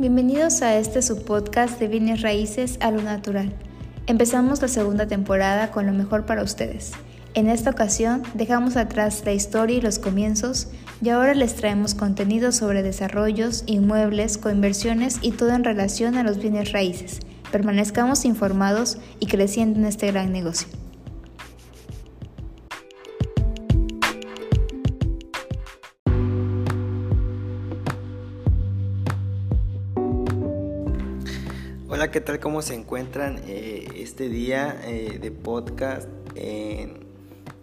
Bienvenidos a este subpodcast de Bienes Raíces a lo Natural. Empezamos la segunda temporada con lo mejor para ustedes. En esta ocasión dejamos atrás la historia y los comienzos y ahora les traemos contenido sobre desarrollos, inmuebles, coinversiones y todo en relación a los bienes raíces. Permanezcamos informados y creciendo en este gran negocio. Hola, ¿qué tal? ¿Cómo se encuentran eh, este día eh, de podcast en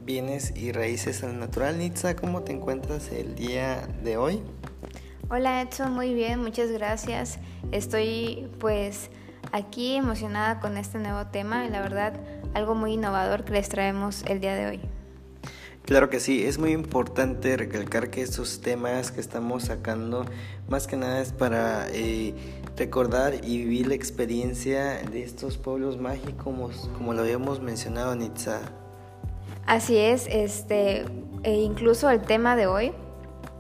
bienes y raíces al natural? Nitza, ¿cómo te encuentras el día de hoy? Hola Edson, muy bien, muchas gracias. Estoy pues aquí emocionada con este nuevo tema y la verdad algo muy innovador que les traemos el día de hoy. Claro que sí, es muy importante recalcar que estos temas que estamos sacando más que nada es para eh, recordar y vivir la experiencia de estos pueblos mágicos como lo habíamos mencionado Nitza. Así es, este, e incluso el tema de hoy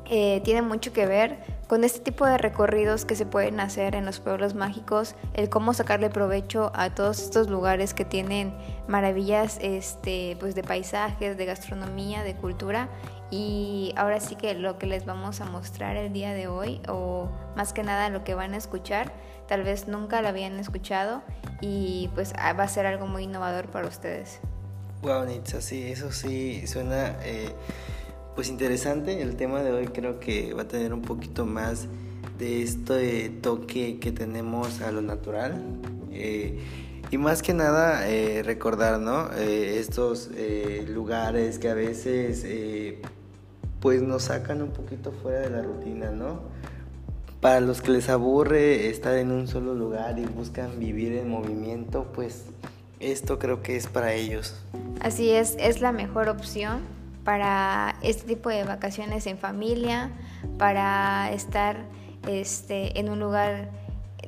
eh, tiene mucho que ver con este tipo de recorridos que se pueden hacer en los pueblos mágicos, el cómo sacarle provecho a todos estos lugares que tienen maravillas este, pues de paisajes, de gastronomía, de cultura. Y ahora sí que lo que les vamos a mostrar el día de hoy, o más que nada lo que van a escuchar, tal vez nunca lo habían escuchado y pues ah, va a ser algo muy innovador para ustedes. Wow, Nitsa, sí, eso sí suena... Eh pues interesante. El tema de hoy creo que va a tener un poquito más de este toque que tenemos a lo natural. Eh, y más que nada eh, recordar, ¿no? Eh, estos lugares que a veces pues nos sacan un poquito fuera de la rutina, ¿no? Para los que les aburre estar en un solo lugar y buscan vivir en movimiento, pues esto creo que es para ellos. Así es, es la mejor opción para este tipo de vacaciones en familia, para estar este, en un lugar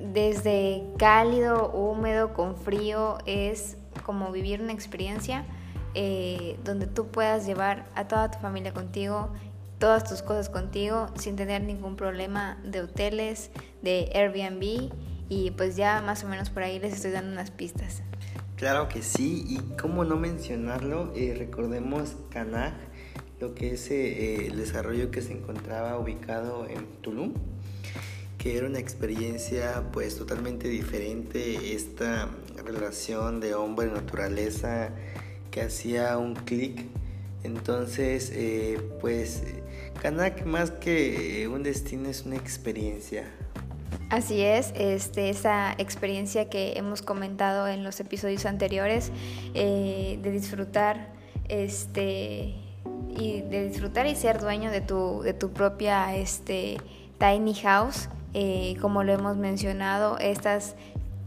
desde cálido, húmedo, con frío, es como vivir una experiencia eh, donde tú puedas llevar a toda tu familia contigo, todas tus cosas contigo, sin tener ningún problema de hoteles, de Airbnb, y pues ya más o menos por ahí les estoy dando unas pistas. Claro que sí, y cómo no mencionarlo, eh, recordemos Canaj, lo que es eh, el desarrollo que se encontraba ubicado en Tulum, que era una experiencia pues totalmente diferente, esta relación de hombre-naturaleza que hacía un clic. Entonces, eh, pues Canak más que un destino es una experiencia. Así es, este, esa experiencia que hemos comentado en los episodios anteriores eh, de disfrutar este, y de disfrutar y ser dueño de tu, de tu propia este, tiny house, eh, como lo hemos mencionado, estas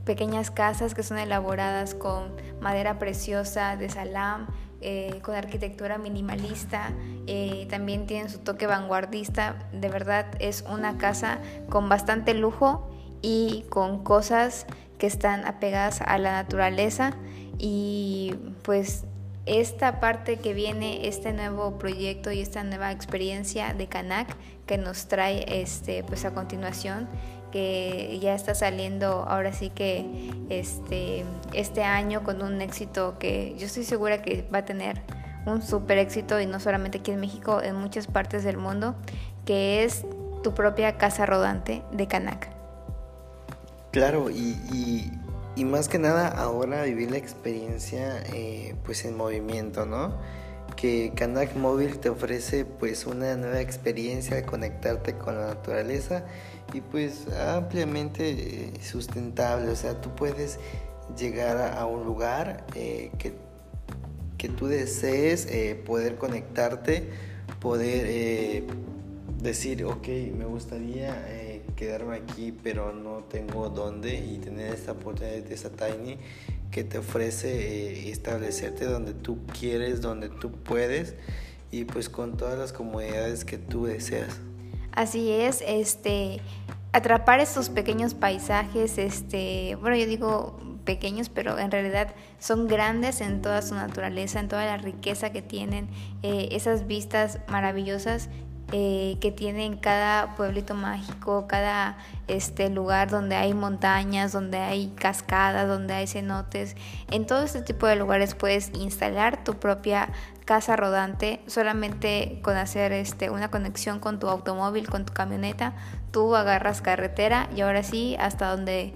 pequeñas casas que son elaboradas con madera preciosa de salam, eh, con arquitectura minimalista, eh, también tienen su toque vanguardista, de verdad es una casa con bastante lujo y con cosas que están apegadas a la naturaleza. Y pues esta parte que viene, este nuevo proyecto y esta nueva experiencia de Canac que nos trae este, pues a continuación que ya está saliendo ahora sí que este, este año con un éxito que yo estoy segura que va a tener un super éxito y no solamente aquí en México, en muchas partes del mundo, que es tu propia casa rodante de Canac. Claro, y, más que nada ahora vivir la experiencia eh, pues en movimiento, ¿no? que Canac Móvil te ofrece pues una nueva experiencia de conectarte con la naturaleza y pues ampliamente eh, sustentable, o sea, tú puedes llegar a, un lugar eh, que, que, tú desees poder conectarte, poder decir, ok, me gustaría quedarme aquí, pero no tengo dónde y tener esta oportunidad de esta Tiny que te ofrece eh, establecerte donde tú quieres, donde tú puedes y pues con todas las comodidades que tú deseas. Así es, este atrapar estos pequeños paisajes, este, bueno, yo digo pequeños, pero en realidad son grandes en toda su naturaleza, en toda la riqueza que tienen, eh, esas vistas maravillosas eh, que tienen cada pueblito mágico, cada este lugar donde hay montañas, donde hay cascadas, donde hay cenotes. En todo este tipo de lugares puedes instalar tu propia casa rodante solamente con hacer este, una conexión con tu automóvil, con tu camioneta. Tú agarras carretera y ahora sí hasta donde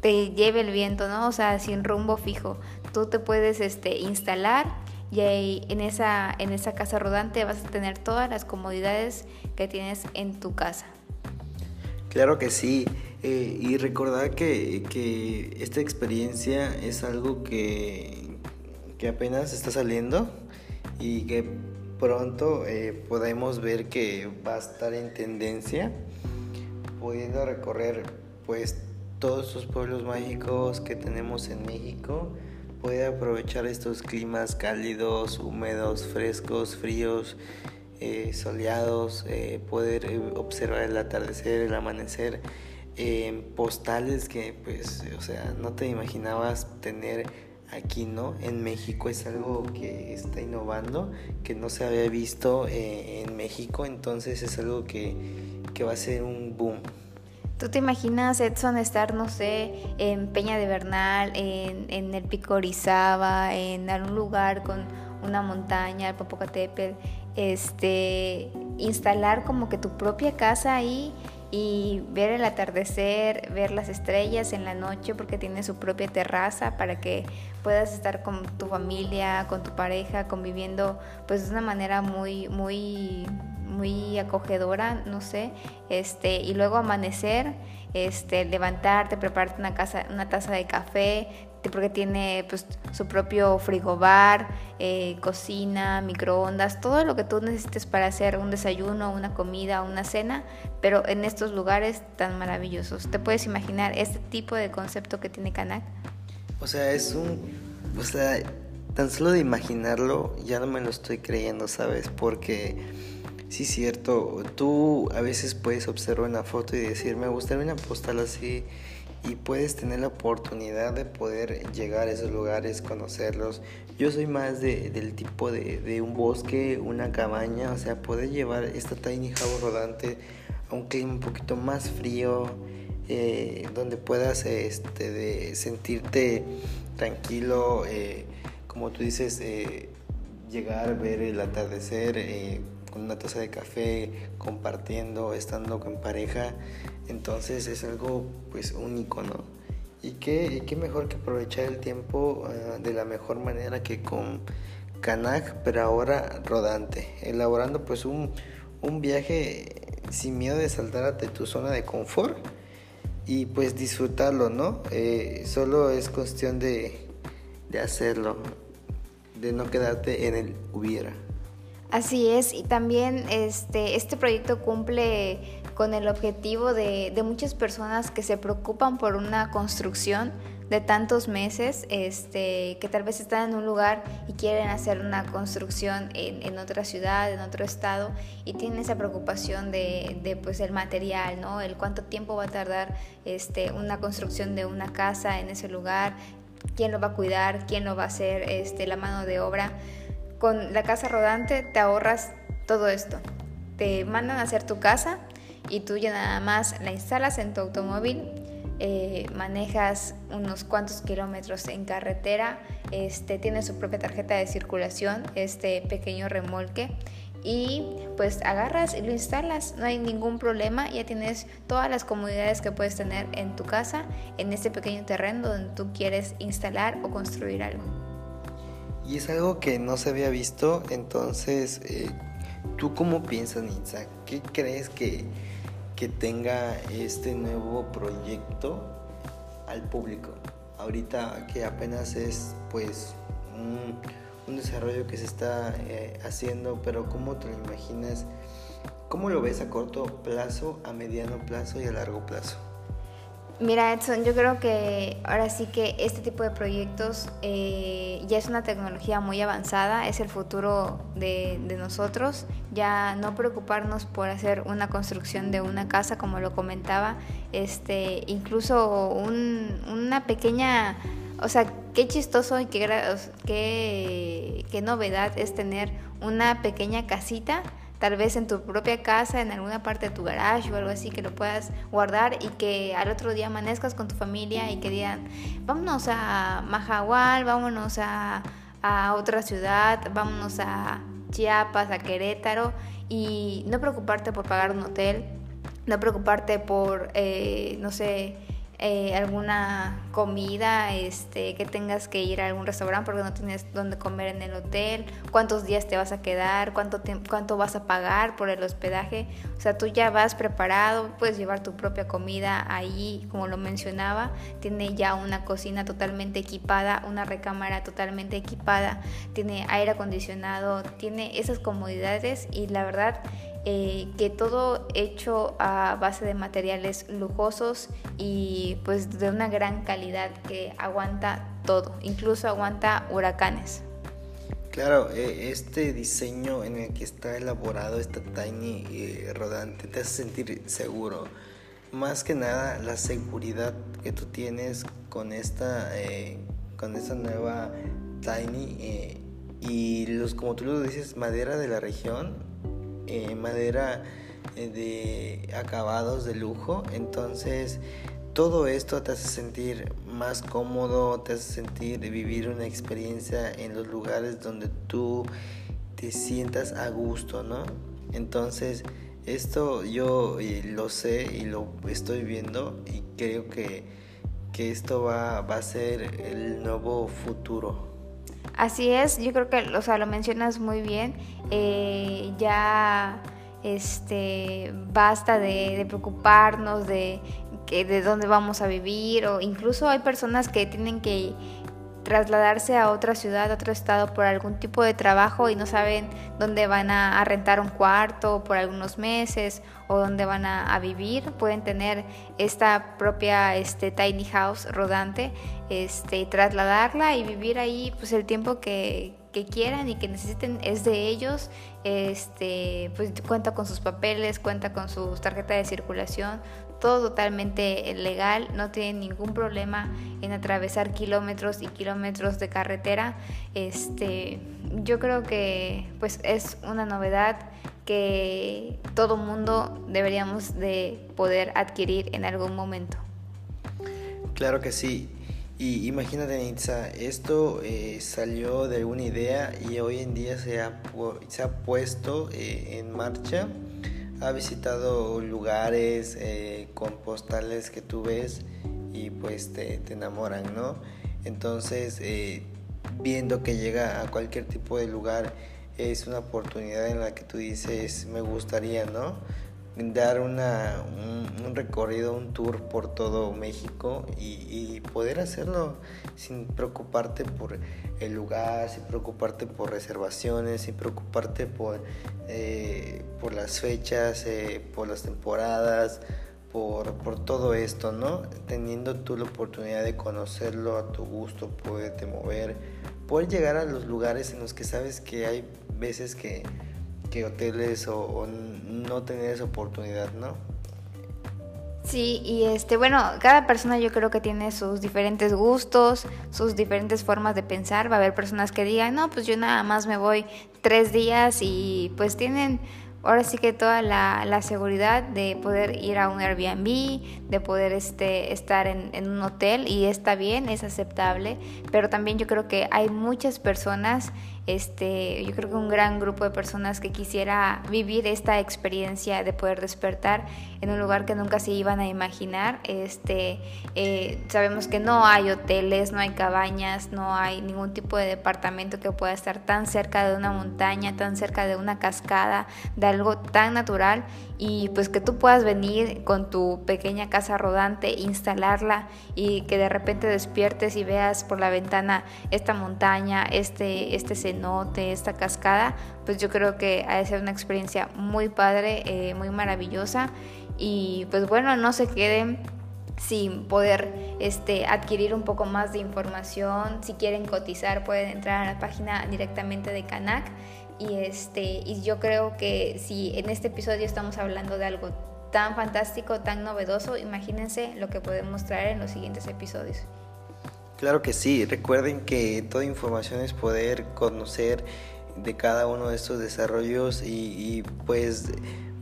te lleve el viento, ¿no? O sea, sin rumbo fijo. Tú te puedes este, instalar y ahí en esa, en esa casa rodante vas a tener todas las comodidades que tienes en tu casa. Claro que sí. Eh, y recordar que, que, esta experiencia es algo que, que, apenas está saliendo y que pronto eh, podemos ver que va a estar en tendencia, pudiendo recorrer pues todos estos pueblos mágicos que tenemos en México puede aprovechar estos climas cálidos, húmedos, frescos, fríos, eh, soleados, eh, poder eh, observar el atardecer, el amanecer, postales que pues, o sea, no te imaginabas tener aquí, ¿no? En México es algo que está innovando, que no se había visto en México, entonces es algo que, que va a ser un boom. ¿Tú te imaginas, Edson, estar, no sé, en Peña de Bernal, en, el Pico Orizaba, en algún lugar con una montaña, el Popocatépetl, este, instalar como que tu propia casa ahí y ver el atardecer, ver las estrellas en la noche porque tiene su propia terraza para que puedas estar con tu familia, con tu pareja, conviviendo pues de una manera muy, muy muy acogedora, no sé, este, y luego amanecer, este, levantarte, prepararte una, casa, una taza de café, porque tiene pues, su propio frigobar, eh, cocina, microondas, todo lo que tú necesites para hacer un desayuno, una comida, una cena, pero en estos lugares tan maravillosos. ¿Te puedes imaginar este tipo de concepto que tiene Canac? O sea, es un... O sea, tan solo de imaginarlo ya no me lo estoy creyendo, ¿sabes? Porque Sí, cierto. Tú a veces puedes observar una foto y decir, me gustaría una postal así. Y puedes tener la oportunidad de poder llegar a esos lugares, conocerlos. Yo soy más de, del tipo de, un bosque, una cabaña, o sea, poder llevar esta tiny house rodante a un clima un poquito más frío, eh, donde puedas este, de sentirte tranquilo, eh, como tú dices, eh, llegar, ver el atardecer una taza de café, compartiendo, estando con pareja. Entonces es algo pues único, ¿no? Y qué, qué mejor que aprovechar el tiempo ah, de la mejor manera que con Kanak, pero ahora rodante, elaborando pues un, un viaje sin miedo de saltar de tu zona de confort y pues disfrutarlo, ¿no? Eh, solo es cuestión de, de hacerlo, de no quedarte en el hubiera. Así es, y también este, este proyecto cumple con el objetivo de, muchas personas que se preocupan por una construcción de tantos meses, este, que tal vez están en un lugar y quieren hacer una construcción en, otra ciudad, en otro estado, y tienen esa preocupación de, de, pues, el material, ¿no? El cuánto tiempo va a tardar este, una construcción de una casa en ese lugar, quién lo va a cuidar, quién lo va a hacer, este, la mano de obra. Con la casa rodante te ahorras todo esto. Te mandan a hacer tu casa y tú ya nada más la instalas en tu automóvil, eh, manejas unos cuantos kilómetros en carretera, este, tiene su propia tarjeta de circulación, este pequeño remolque y pues agarras y lo instalas, no hay ningún problema, ya tienes todas las comodidades que puedes tener en tu casa, en este pequeño terreno donde tú quieres instalar o construir algo. Y es algo que no se había visto, entonces, eh, ¿tú cómo piensas, Nitza? ¿Qué crees que, que tenga este nuevo proyecto al público? Ahorita que apenas es pues un, un desarrollo que se está eh, haciendo, pero ¿cómo te lo imaginas? ¿Cómo lo ves a corto plazo, a mediano plazo y a largo plazo? Mira, Edson, yo creo que ahora sí que este tipo de proyectos eh, ya es una tecnología muy avanzada, es el futuro de, nosotros. Ya no preocuparnos por hacer una construcción de una casa, como lo comentaba, este, incluso una pequeña, o sea, qué chistoso y qué, qué, qué novedad es tener una pequeña casita tal vez en tu propia casa, en alguna parte de tu garage o algo así, que lo puedas guardar y que al otro día amanezcas con tu familia y que digan, vámonos a Mahahual, vámonos a, a otra ciudad, vámonos a Chiapas, a Querétaro y no preocuparte por pagar un hotel, no preocuparte por, eh, no sé, eh, alguna comida, este, que tengas que ir a algún restaurante porque no tienes dónde comer en el hotel, cuántos días te vas a quedar, cuánto, cuánto vas a pagar por el hospedaje. O sea, tú ya vas preparado, puedes llevar tu propia comida ahí, como lo mencionaba, tiene ya una cocina totalmente equipada, una recámara totalmente equipada, tiene aire acondicionado, tiene esas comodidades y la verdad eh, que todo hecho a base de materiales lujosos y pues de una gran calidad que aguanta todo, incluso aguanta huracanes. Claro, e, este diseño en el que está elaborado esta tiny eh, rodante te hace sentir seguro. Más que nada la seguridad que tú tienes con esta, eh, con esta nueva tiny y los como tú lo dices madera de la región eh, madera eh, de acabados de lujo. Entonces todo esto te hace sentir más cómodo, te hace sentir vivir una experiencia en los lugares donde tú te sientas a gusto, ¿no? Entonces esto yo eh, lo sé y lo estoy viendo y creo que, que esto va, va a ser el nuevo futuro. Así es, yo creo que o sea, lo mencionas muy bien. Eh, ya este, basta de, preocuparnos de, que, de dónde vamos a vivir o incluso hay personas que tienen que trasladarse a otra ciudad, a otro estado por algún tipo de trabajo y no saben dónde van a, rentar un cuarto por algunos meses o dónde van a, vivir, pueden tener esta propia este, tiny house rodante, este, trasladarla y vivir ahí pues el tiempo que, que quieran y que necesiten es de ellos, este, pues cuenta con sus papeles, cuenta con su tarjeta de circulación, todo totalmente legal, no tienen ningún problema en atravesar kilómetros y kilómetros de carretera. Este, yo creo que pues es una novedad que todo mundo deberíamos de poder adquirir en algún momento. Claro que sí. Y imagínate, Nitza, esto eh, salió de una idea y hoy en día se ha, se ha puesto eh, en marcha. Ha visitado lugares eh, con postales que tú ves y pues te, te enamoran, ¿no? Entonces, viendo que llega a cualquier tipo de lugar, es una oportunidad en la que tú dices, me gustaría, ¿no? Dar una, un, recorrido, un tour por todo México y, poder hacerlo sin preocuparte por el lugar, sin preocuparte por reservaciones, sin preocuparte por, eh, por las fechas, eh, por las temporadas, por, por, todo esto, ¿no? Teniendo tú la oportunidad de conocerlo a tu gusto, poderte mover, poder llegar a los lugares en los que sabes que hay veces que que hoteles o, no tener esa oportunidad, ¿no? Sí, y este, bueno, cada persona yo creo que tiene sus diferentes gustos, sus diferentes formas de pensar. Va a haber personas que digan, no, pues yo nada más me voy tres días y pues tienen ahora sí que toda la, la, seguridad de poder ir a un Airbnb, de poder este, estar en, en, un hotel y está bien, es aceptable, pero también yo creo que hay muchas personas este, yo creo que un gran grupo de personas que quisiera vivir esta experiencia de poder despertar en un lugar que nunca se iban a imaginar. Este, eh, sabemos que no hay hoteles, no hay cabañas, no hay ningún tipo de departamento que pueda estar tan cerca de una montaña, tan cerca de una cascada, de algo tan natural y pues que tú puedas venir con tu pequeña casa rodante, instalarla y que de repente despiertes y veas por la ventana esta montaña, este, este cenote, esta cascada, pues yo creo que ha de ser una experiencia muy padre, eh, muy maravillosa y pues bueno, no se queden sin poder este, adquirir un poco más de información. Si quieren cotizar pueden entrar a la página directamente de Canac. Y, este, y yo creo que si en este episodio estamos hablando de algo tan fantástico, tan novedoso, imagínense lo que podemos traer en los siguientes episodios. Claro que sí, recuerden que toda información es poder conocer de cada uno de estos desarrollos y, pues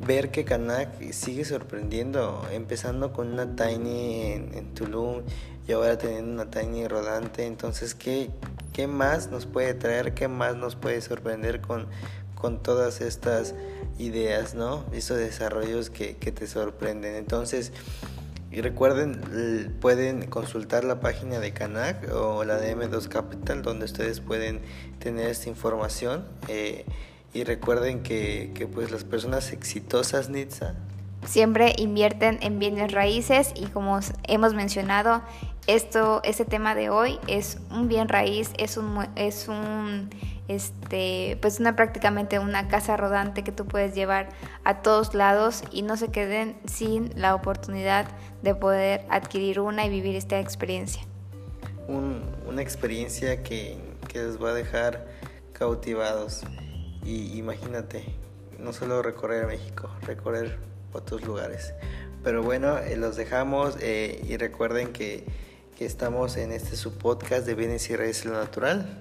ver que Kanak sigue sorprendiendo, empezando con una Tiny en, Tulum y ahora teniendo una Tiny rodante. Entonces, ¿qué, ¿qué más nos puede traer? ¿Qué más nos puede sorprender con, con todas estas ideas, ¿no? Estos desarrollos que, que te sorprenden. Entonces, y recuerden, pueden consultar la página de Canac o la de M2 Capital donde ustedes pueden tener esta información. Eh, y recuerden que, que, pues las personas exitosas, Nitsa, siempre invierten en bienes raíces y como hemos mencionado, esto, este tema de hoy es un bien raíz, es un, es un este, pues una prácticamente una casa rodante que tú puedes llevar a todos lados y no se queden sin la oportunidad de poder adquirir una y vivir esta experiencia. una experiencia que, que les va a dejar cautivados y imagínate, no solo recorrer México, recorrer otros lugares. Pero bueno, eh, los dejamos eh, y recuerden que, que, estamos en este subpodcast de Bienes y Raíces Lo Natural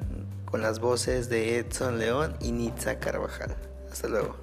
con las voces de Edson León y Nitza Carvajal. Hasta luego.